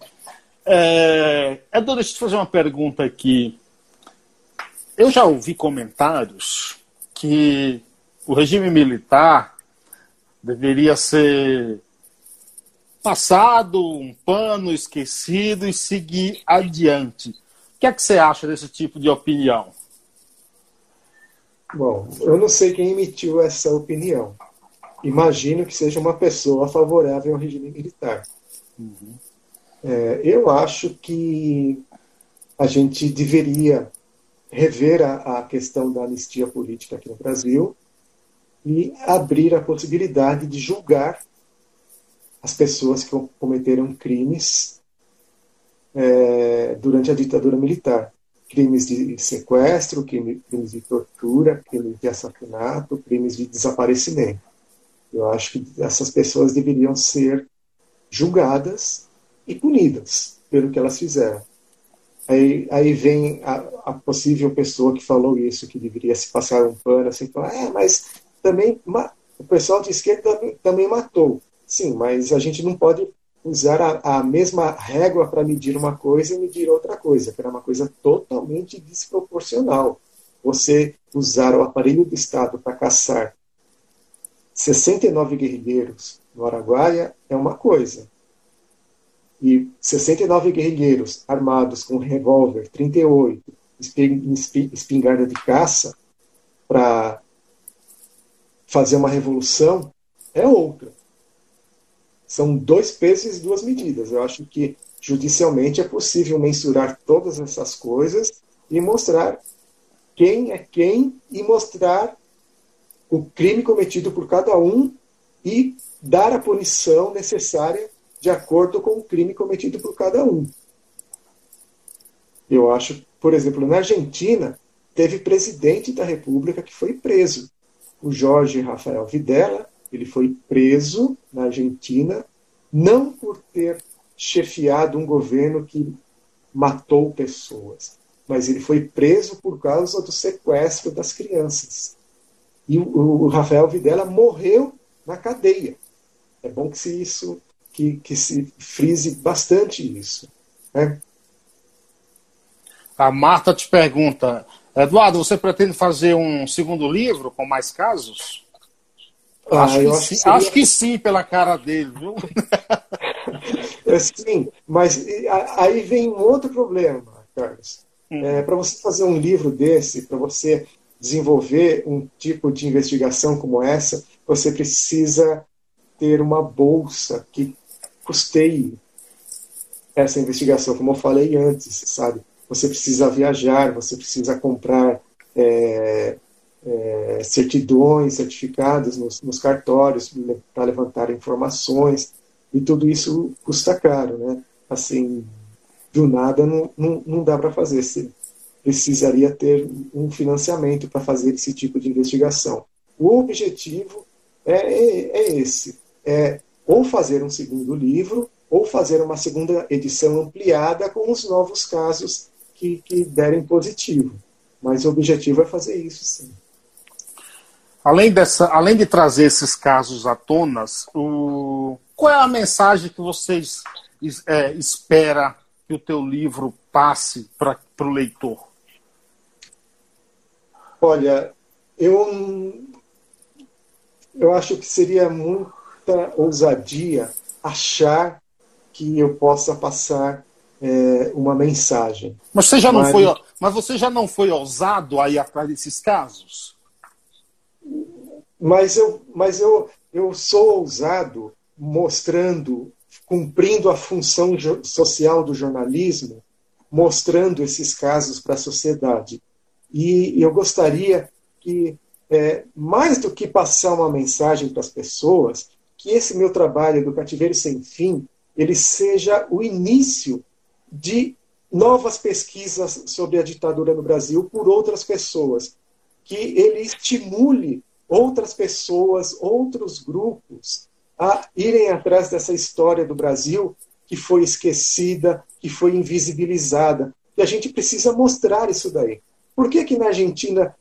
S1: É, Edu, deixa eu te fazer uma pergunta aqui. Eu já ouvi comentários que o regime militar deveria ser passado, um pano esquecido e seguir adiante. O que é que você acha desse tipo de opinião?
S2: Bom, eu não sei quem emitiu essa opinião. Imagino que seja uma pessoa favorável ao regime militar. Uhum. É, eu acho que a gente deveria rever a, a, questão da anistia política aqui no Brasil e abrir a possibilidade de julgar as pessoas que cometeram crimes é, durante a ditadura militar crimes de sequestro, crimes de tortura, crimes de assassinato, crimes de desaparecimento. Eu acho que essas pessoas deveriam ser julgadas e punidas pelo que elas fizeram. Aí, aí vem a, a possível pessoa que falou isso, que deveria se passar um pano, assim, falar, é, mas também o pessoal de esquerda também, também matou. Sim, mas a gente não pode usar a, a mesma régua para medir uma coisa e medir outra coisa, que era uma coisa totalmente desproporcional. Você usar o aparelho do Estado para caçar 69 guerrilheiros no Araguaia é uma coisa. E 69 guerrilheiros armados com revólver 38, espingarda de caça, para fazer uma revolução é outra. São dois pesos e duas medidas. Eu acho que judicialmente é possível mensurar todas essas coisas e mostrar quem é quem e mostrar o crime cometido por cada um e dar a punição necessária de acordo com o crime cometido por cada um. Eu acho, por exemplo, na Argentina, teve presidente da República que foi preso. O Jorge Rafael Videla ele foi preso na Argentina, não por ter chefiado um governo que matou pessoas, mas ele foi preso por causa do sequestro das crianças. E o, Rafael Videla morreu na cadeia. É bom que se isso que, que se frise bastante isso. Né?
S1: A Marta te pergunta, Eduardo, você pretende fazer um segundo livro com mais casos? Ah, acho, que sim, seria... acho que sim, pela cara dele, viu?
S2: É, sim, mas aí vem um outro problema, Carlos. Hum. É, para você fazer um livro desse, para você desenvolver um tipo de investigação como essa, você precisa ter uma bolsa que custeie essa investigação, como eu falei antes, sabe? Você precisa viajar, você precisa comprar é, é, certidões, certificados nos, nos cartórios para levantar informações, e tudo isso custa caro, né? Assim, do nada não, não, não dá para fazer. Se, precisaria ter um financiamento para fazer esse tipo de investigação. O objetivo é, é, é esse: é ou fazer um segundo livro, ou fazer uma segunda edição ampliada com os novos casos que, que derem positivo. Mas o objetivo é fazer isso, sim.
S1: Além, dessa, além de trazer esses casos à tona, o... qual é a mensagem que vocês é, espera que o teu livro passe para o leitor?
S2: Olha, eu, eu acho que seria muita ousadia achar que eu possa passar é, uma mensagem.
S1: Mas você já não mas... foi, mas você já não foi ousado aí atrás desses casos?
S2: Mas eu, mas eu, eu sou ousado mostrando, cumprindo a função social do jornalismo, mostrando esses casos para a sociedade. E eu gostaria que, é, mais do que passar uma mensagem para as pessoas, que esse meu trabalho do Cativeiro Sem Fim ele seja o início de novas pesquisas sobre a ditadura no Brasil por outras pessoas, que ele estimule outras pessoas, outros grupos a irem atrás dessa história do Brasil que foi esquecida, que foi invisibilizada. E a gente precisa mostrar isso daí. Por que que na Argentina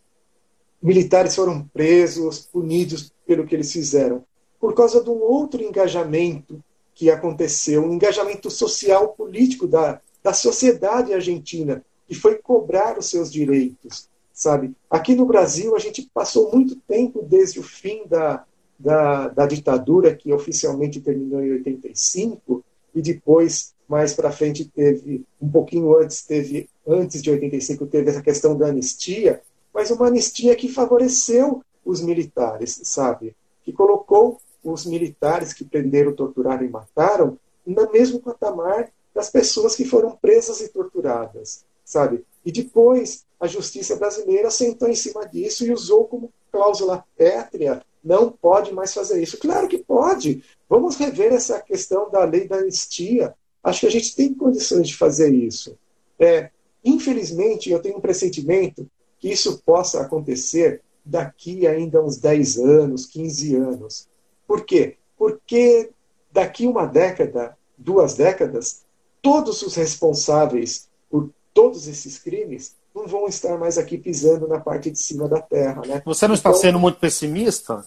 S2: militares foram presos, punidos pelo que eles fizeram? Por causa de um outro engajamento que aconteceu, um engajamento social político da, da sociedade argentina, que foi cobrar os seus direitos, sabe? Aqui no Brasil, a gente passou muito tempo desde o fim da, da, da ditadura, que oficialmente terminou em 85, e depois, mais para frente, teve, um pouquinho antes, teve, antes de 85, teve essa questão da anistia, mas uma anistia que favoreceu os militares, sabe? Que colocou os militares que prenderam, torturaram e mataram no mesmo patamar das pessoas que foram presas e torturadas, sabe? E depois a justiça brasileira sentou em cima disso e usou como cláusula pétrea, não pode mais fazer isso. Claro que pode. Vamos rever essa questão da lei da anistia. Acho que a gente tem condições de fazer isso. É, infelizmente, eu tenho um pressentimento que isso possa acontecer daqui ainda uns 10 anos, 15 anos. Por quê? Porque daqui uma década, duas décadas, todos os responsáveis por todos esses crimes não vão estar mais aqui pisando na parte de cima da terra. Né?
S1: Você não está então, sendo muito pessimista?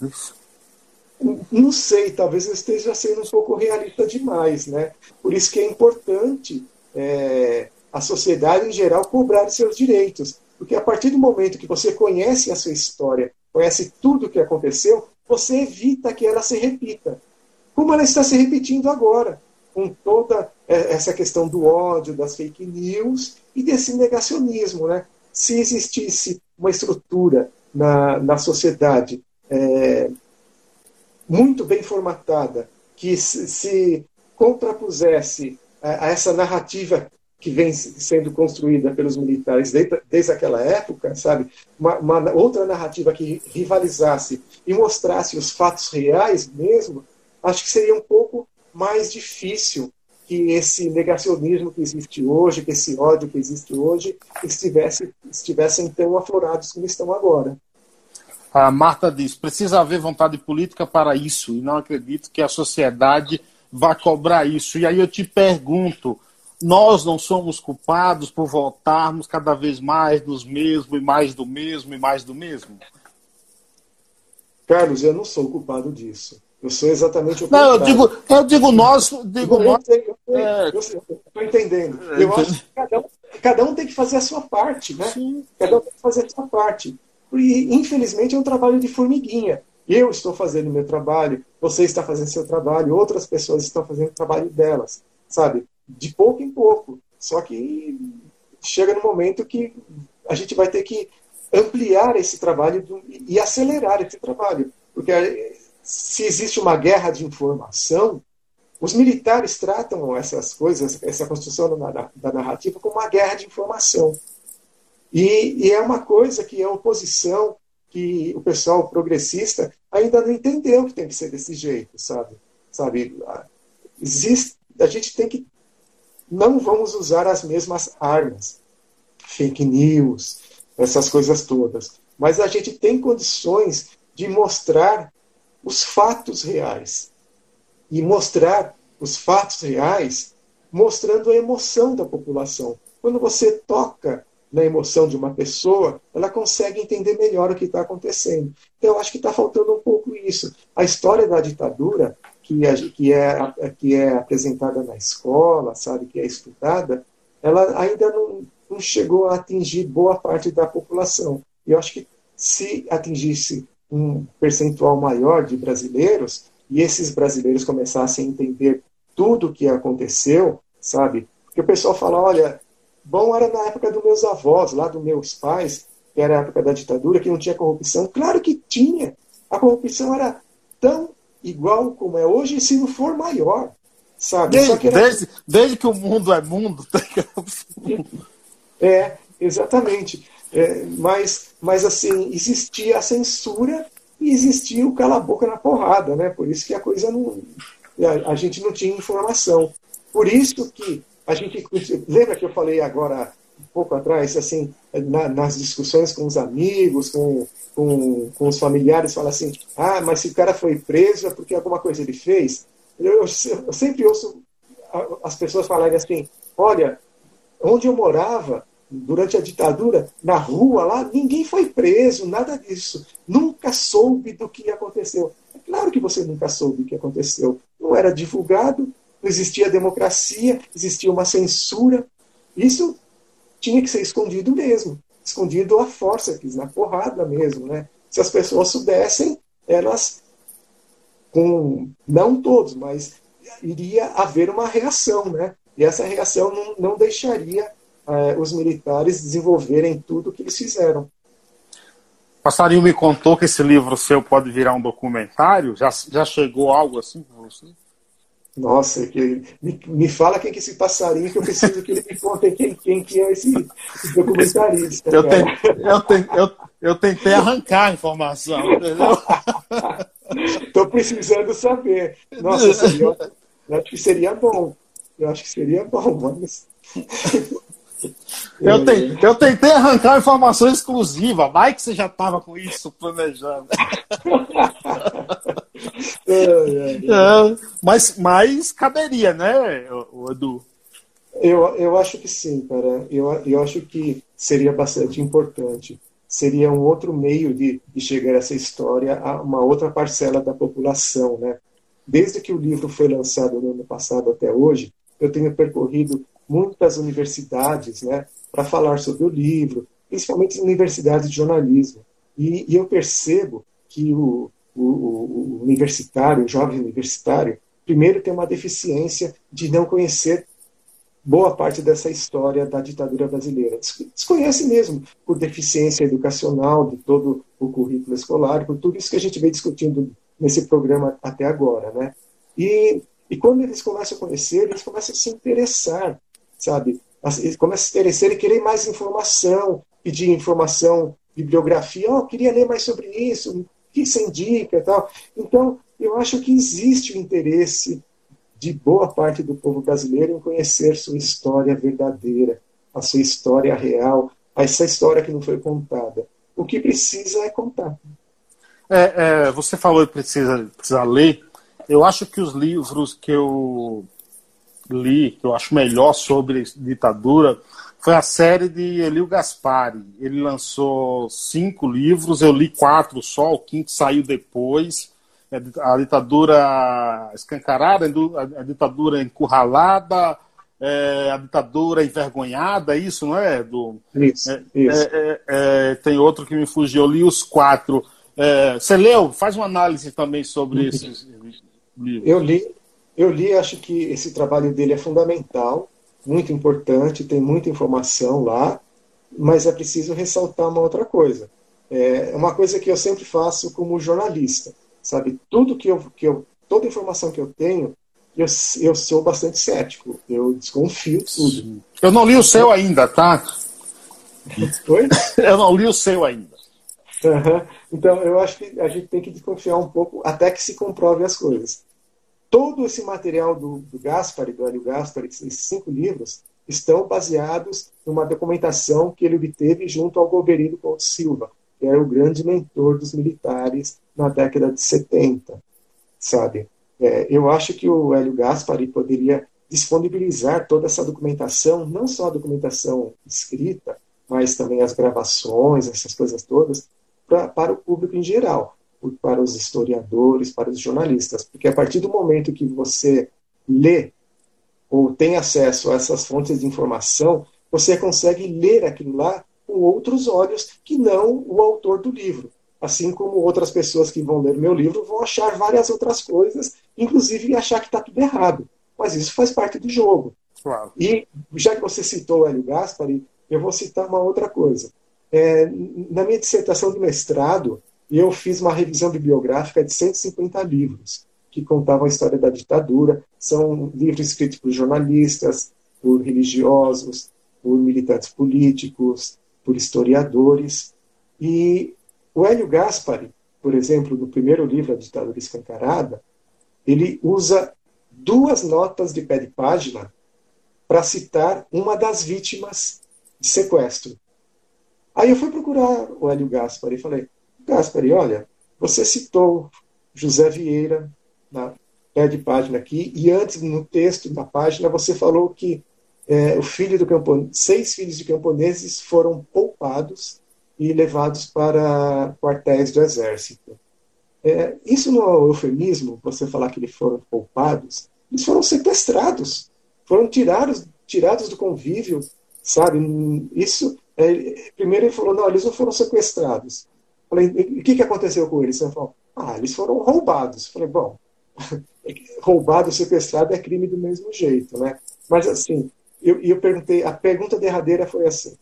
S2: Não sei, talvez eu esteja sendo um pouco realista demais. Né? Por isso que é importante é, a sociedade em geral cobrar seus direitos. Porque a partir do momento que você conhece a sua história, conhece tudo o que aconteceu, você evita que ela se repita. Como ela está se repetindo agora, com toda essa questão do ódio, das fake news e desse negacionismo. Né? Se existisse uma estrutura na, na sociedade é, muito bem formatada, que se, se contrapusesse a, a essa narrativa que vem sendo construída pelos militares desde, desde aquela época, sabe? Uma, uma, outra narrativa que rivalizasse e mostrasse os fatos reais mesmo, acho que seria um pouco mais difícil que esse negacionismo que existe hoje, que esse ódio que existe hoje, estivesse, estivessem tão aflorados como estão agora.
S1: A Marta diz: precisa haver vontade política para isso, e não acredito que a sociedade vá cobrar isso. E aí eu te pergunto nós não somos culpados por voltarmos cada vez mais nos mesmo e mais do mesmo e mais do mesmo?
S2: Carlos, eu não sou culpado disso. Eu sou exatamente o
S1: Não, eu digo, eu digo nós, digo eu
S2: nós. Eu estou entendendo. É, eu acho que cada um, cada um, tem que fazer a sua parte, né? Sim. Cada um tem que fazer a sua parte. E, infelizmente, é um trabalho de formiguinha. Eu estou fazendo o meu trabalho, você está fazendo seu trabalho, outras pessoas estão fazendo o trabalho delas, sabe? de pouco em pouco. Só que chega no momento que a gente vai ter que ampliar esse trabalho e acelerar esse trabalho. Porque se existe uma guerra de informação, os militares tratam essas coisas, essa construção da narrativa, como uma guerra de informação. E, e, é uma coisa que a oposição, que o pessoal progressista ainda não entendeu que tem que ser desse jeito, sabe? sabe? Existe, a gente tem que não vamos usar as mesmas armas. fake news, essas coisas todas. Mas a gente tem condições de mostrar os fatos reais. E mostrar os fatos reais mostrando a emoção da população. Quando você toca na emoção de uma pessoa, ela consegue entender melhor o que está acontecendo. Então, eu acho que está faltando um pouco isso. A história da ditadura, que é, que é, que é apresentada na escola, sabe, que é estudada, ela ainda não, não chegou a atingir boa parte da população. E eu acho que se atingisse um percentual maior de brasileiros, e esses brasileiros começassem a entender tudo o que aconteceu, sabe? Porque o pessoal fala, olha, bom era na época dos meus avós, lá dos meus pais, que era a época da ditadura, que não tinha corrupção. Claro que tinha. A corrupção era tão igual como é hoje, se não for maior. Sabe?
S1: Desde, era... desde, desde que o mundo é mundo. Tá
S2: é, exatamente. É, mas, mas assim, existia a censura e existia o cala-boca na porrada, né? Por isso que a coisa não. A, a gente não tinha informação. Por isso que a gente. Lembra que eu falei agora, um pouco atrás, assim, na, nas discussões com os amigos, com, com, com os familiares, fala assim: ah, mas se o cara foi preso é porque alguma coisa ele fez. Eu, eu, eu sempre ouço as pessoas falarem assim: olha, onde eu morava, durante a ditadura, na rua lá, ninguém foi preso, nada disso. Nunca soube do que aconteceu. É claro que você nunca soube o que aconteceu. Não era divulgado, não existia democracia, existia uma censura. Isso tinha que ser escondido mesmo. Escondido à força, na porrada mesmo. Né? Se as pessoas soubessem, elas, com não todos, mas iria haver uma reação. Né? E essa reação não, não deixaria eh, os militares desenvolverem tudo o que eles fizeram.
S1: Passarinho me contou que esse livro seu pode virar um documentário. Já, já chegou algo assim para você?
S2: Nossa, que, me, me fala quem que é esse passarinho que eu preciso que ele me conte quem, quem que é esse, esse documentarista.
S1: Eu, tem, eu, tem, eu, eu, tentei arrancar a informação, entendeu?
S2: Estou precisando saber. Nossa, seria, eu acho que seria bom. Eu acho que seria bom, mas.
S1: Eu, te, eu tentei arrancar informação exclusiva. Vai que você já estava com isso planejando. é, mas, mas caberia, né, Edu?
S2: Eu, eu acho que sim, cara. Eu, eu acho que seria bastante importante. Seria um outro meio de, de chegar essa história a uma outra parcela da população, né? Desde que o livro foi lançado no ano passado até hoje, eu tenho percorrido muitas universidades, né, para falar sobre o livro, principalmente universidades de jornalismo. E, e eu percebo que o, o, o, universitário, o jovem universitário, primeiro tem uma deficiência de não conhecer boa parte dessa história da ditadura brasileira. Desconhece mesmo, por deficiência educacional de todo o currículo escolar, por tudo isso que a gente vem discutindo nesse programa até agora. Né? E, e quando eles começam a conhecer, eles começam a se interessar sabe? Começa a se interessar e querer mais informação, pedir informação, bibliografia, oh, queria ler mais sobre isso, o que você indica tal. Então, eu acho que existe o interesse de boa parte do povo brasileiro em conhecer sua história verdadeira, a sua história real, essa história que não foi contada. O que precisa é contar.
S1: É, é, você falou que precisa, precisa ler. Eu acho que os livros que eu li, que eu acho melhor sobre ditadura, foi a série de Elio Gaspari. Ele lançou cinco livros, eu li quatro só, o quinto saiu depois. É a ditadura escancarada, a ditadura encurralada, é, a ditadura envergonhada, isso, não é, Edu?
S2: Isso,
S1: é,
S2: isso.
S1: É, é, é, tem outro que me fugiu, eu li os quatro. você leu? Faz uma análise também sobre esses livros.
S2: Eu li, eu li, acho que esse trabalho dele é fundamental, muito importante, tem muita informação lá, mas é preciso ressaltar uma outra coisa. É uma coisa que eu sempre faço como jornalista, sabe? Tudo que eu, que eu toda informação que eu tenho, eu, eu sou bastante cético, eu desconfio tudo.
S1: Eu não li o seu ainda, tá?
S2: Oi?
S1: eu não li o seu ainda.
S2: Uhum. Então, eu acho que a gente tem que desconfiar um pouco até que se comprove as coisas todo esse material do, do Gaspari, do Hélio Gaspari, esses cinco livros, estão baseados numa documentação que ele obteve junto ao Goverino Ponte Silva, que era o grande mentor dos militares na década de 70, sabe? É, eu acho que o Hélio Gaspari poderia disponibilizar toda essa documentação, não só a documentação escrita, mas também as gravações, essas coisas todas, pra, para o público em geral, para os historiadores, para os jornalistas, porque a partir do momento que você lê ou tem acesso a essas fontes de informação, você consegue ler aquilo lá com outros olhos que não o autor do livro. Assim como outras pessoas que vão ler meu livro vão achar várias outras coisas, inclusive achar que está tudo errado. Mas isso faz parte do jogo. Claro. E já que você citou o Hélio Gaspari, eu vou citar uma outra coisa. É, na minha dissertação de mestrado, eu fiz uma revisão bibliográfica de 150 livros que contavam a história da ditadura. São livros escritos por jornalistas, por religiosos, por militantes políticos, por historiadores. E o Hélio Gaspari, por exemplo, no primeiro livro, A Ditadura Escancarada, ele usa duas notas de pé de página para citar uma das vítimas de sequestro. Aí eu fui procurar o Hélio Gaspari e falei: Gaspari, olha, você citou José Vieira na pé de página aqui, e antes, no texto da página, você falou que é, o filho do camponês, seis filhos de camponeses foram poupados e levados para quartéis do exército. É, isso não é um eufemismo, você falar que eles foram poupados? Eles foram sequestrados, foram tirados, tirados do convívio, sabe? Isso. É, primeiro ele falou, não, eles não foram sequestrados. Falei, o que, que aconteceu com eles? Ele falou, ah, eles foram roubados. Falei, bom, roubado, sequestrado é crime do mesmo jeito, né? Mas assim, eu, eu perguntei, a pergunta derradeira foi assim: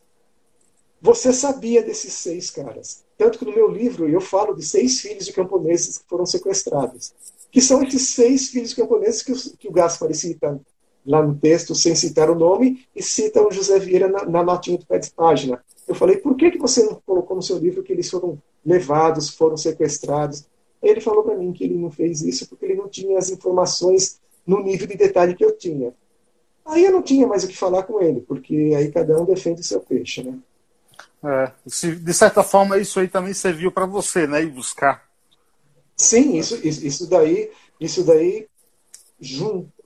S2: você sabia desses seis caras? Tanto que no meu livro eu falo de seis filhos de camponeses que foram sequestrados. Que são esses seis filhos de camponeses que o, que o Gaspar cita lá no texto, sem citar o nome, e cita o José Vieira na, na notinha do pé de página. Eu falei, por que, que você não colocou no seu livro que eles foram levados, foram sequestrados? Ele falou para mim que ele não fez isso porque ele não tinha as informações no nível de detalhe que eu tinha. Aí eu não tinha mais o que falar com ele, porque aí cada um defende o seu peixe, né?
S1: É, de certa forma, isso aí também serviu para você, né? Ir buscar.
S2: Sim, isso, isso daí, isso daí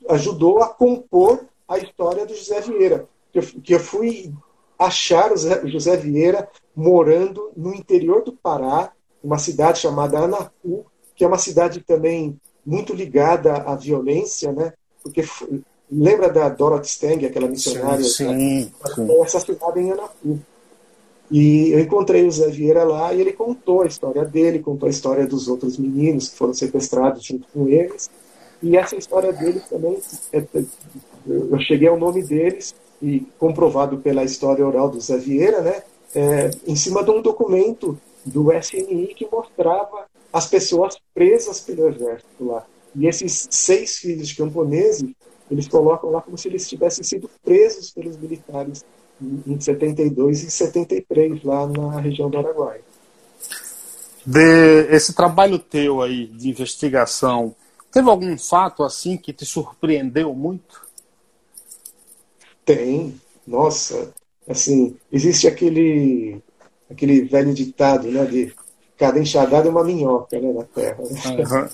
S2: ajudou a compor a história do José Vieira. Que eu, que eu fui achar o José Vieira morando no interior do Pará, uma cidade chamada Anapu, que é uma cidade também muito ligada à violência, né? Porque lembra da Dorothy Stang, aquela missionária sim, sim, que foi assassinada em Anapu. E eu encontrei o Zé Vieira lá e ele contou a história dele, contou a história dos outros meninos que foram sequestrados junto com eles. E essa história deles também, é, eu cheguei ao nome deles e comprovado pela história oral do Zé Vieira, né, é, em cima de um documento do SNI que mostrava as pessoas presas pelo exército lá. E esses seis filhos de camponeses, eles colocam lá como se eles tivessem sido presos pelos militares em 72 e 73, lá na região do Araguaia.
S1: De esse trabalho teu aí de investigação, teve algum fato assim que te surpreendeu muito?
S2: Tem. Nossa, assim, existe aquele aquele velho ditado, né, de cada enxadada é uma minhoca, né, na terra. Né?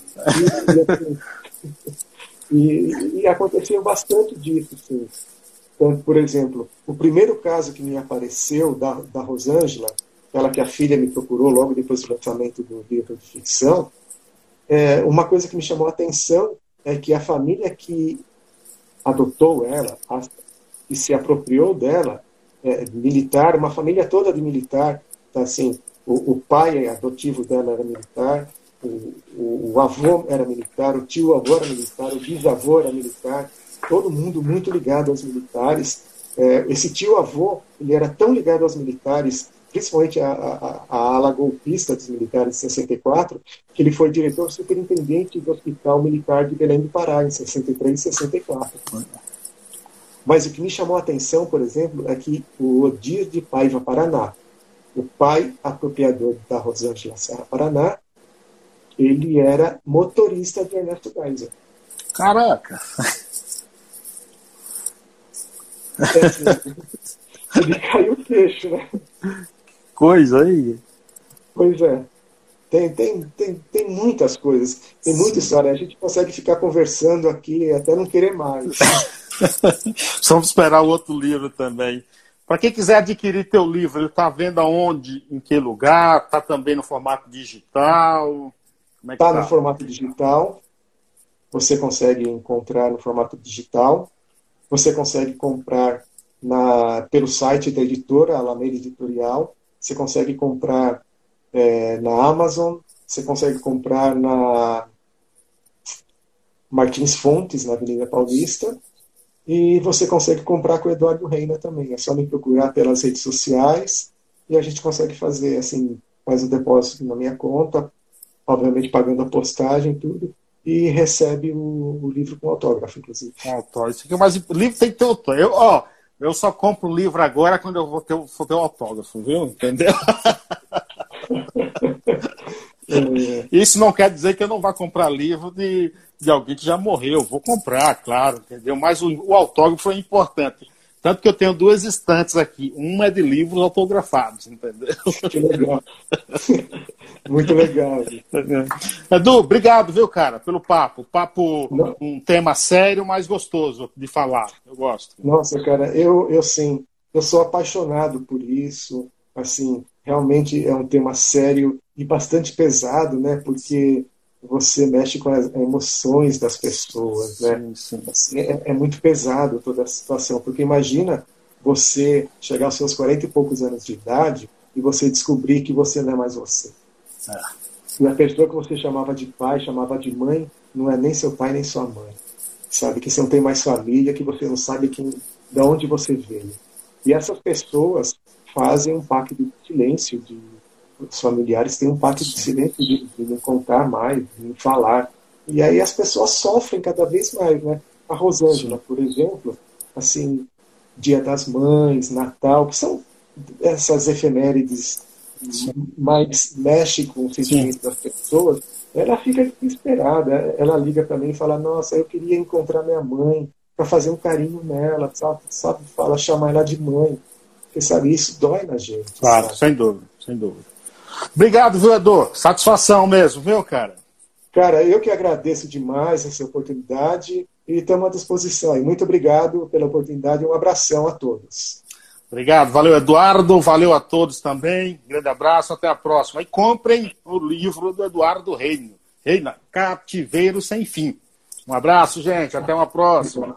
S2: Uhum. E, e, e, aconteceu bastante disso, sim. Então, por exemplo, o primeiro caso que me apareceu da, da Rosângela, ela que a filha me procurou logo depois do lançamento do livro de ficção, é, uma coisa que me chamou a atenção é que a família que adotou ela, a, que se apropriou dela, é, militar, uma família toda de militar, tá, assim, o, o pai adotivo dela era militar, o, o, o avô era militar, o tio avô era militar, o bisavô era militar, todo mundo muito ligado aos militares. É, esse tio-avô, ele era tão ligado aos militares, principalmente a ala golpista dos militares de 64, que ele foi diretor superintendente do Hospital Militar de Belém do Pará, em 63 e 64. Mas o que me chamou a atenção, por exemplo, é que o Odir de Paiva Paraná, o pai apropriador da Rosângela Serra Paraná, ele era motorista de Ernesto Geisel.
S1: Caraca!
S2: É, assim, ele caiu o queixo, né?
S1: Coisa aí.
S2: Pois é. Tem, tem, tem, tem muitas coisas, tem muita Sim. história. A gente consegue ficar conversando aqui até não querer mais.
S1: Vamos esperar o outro livro também. Para quem quiser adquirir teu livro, ele está vendo aonde, em que lugar? Está também no formato digital?
S2: Está é tá no formato digital. Você consegue encontrar no formato digital. Você consegue comprar na, pelo site da editora Alameda Editorial. Você consegue comprar é, na Amazon, você consegue comprar na Martins Fontes, na Avenida Paulista, e você consegue comprar com o Eduardo Reina também. É só me procurar pelas redes sociais e a gente consegue fazer assim, faz o depósito na minha conta, obviamente pagando a postagem e tudo, e recebe o, o livro com autógrafo, inclusive.
S1: Com autógrafo. Isso aqui, mas o livro tem que ter autógrafo. Eu, ó, eu só compro o livro agora quando eu vou ter, vou ter o autógrafo, viu? Entendeu? Isso não quer dizer que eu não vá comprar livro de, de alguém que já morreu. Vou comprar, claro, entendeu? Mas o, o autógrafo é importante. Tanto que eu tenho duas estantes aqui. Uma é de livros autografados, entendeu?
S2: Que legal. Muito legal.
S1: Edu, obrigado, viu, cara, pelo papo. Papo, Não. um tema sério, mas gostoso de falar. Eu gosto.
S2: Nossa, cara, eu, eu sim, eu sou apaixonado por isso. Assim, realmente é um tema sério e bastante pesado, né? Porque você mexe com as emoções das pessoas, né? Sim, sim. Assim, é, é, muito pesado toda a situação, porque imagina você chegar aos seus 40 e poucos anos de idade e você descobrir que você não é mais você. É. E a pessoa que você chamava de pai, chamava de mãe, não é nem seu pai nem sua mãe. Sabe que você não tem mais família, que você não sabe quem, de onde você veio. E essas pessoas fazem um pacto de silêncio, de, os familiares têm um pacto de silêncio de, não contar mais, de não falar. E aí as pessoas sofrem cada vez mais, né? A Rosângela, por exemplo, assim, Dia das Mães, Natal, que são essas efemérides Sim. mais mexe com o sentimento das pessoas, ela fica desesperada. Ela liga para mim e fala: Nossa, eu queria encontrar minha mãe para fazer um carinho nela, sabe? sabe? Fala, chamar ela de mãe. Porque, sabe, isso dói na gente.
S1: Claro, sabe? sem dúvida, sem dúvida. Obrigado, viu, Edu? Satisfação mesmo, viu, cara?
S2: Cara, eu que agradeço demais essa oportunidade e estamos à disposição. E muito obrigado pela oportunidade e um abração a todos.
S1: Obrigado, valeu Eduardo, valeu a todos também. Grande abraço, até a próxima. E comprem o livro do Eduardo Reino. Reina, Cativeiro Sem Fim. Um abraço, gente, até uma próxima.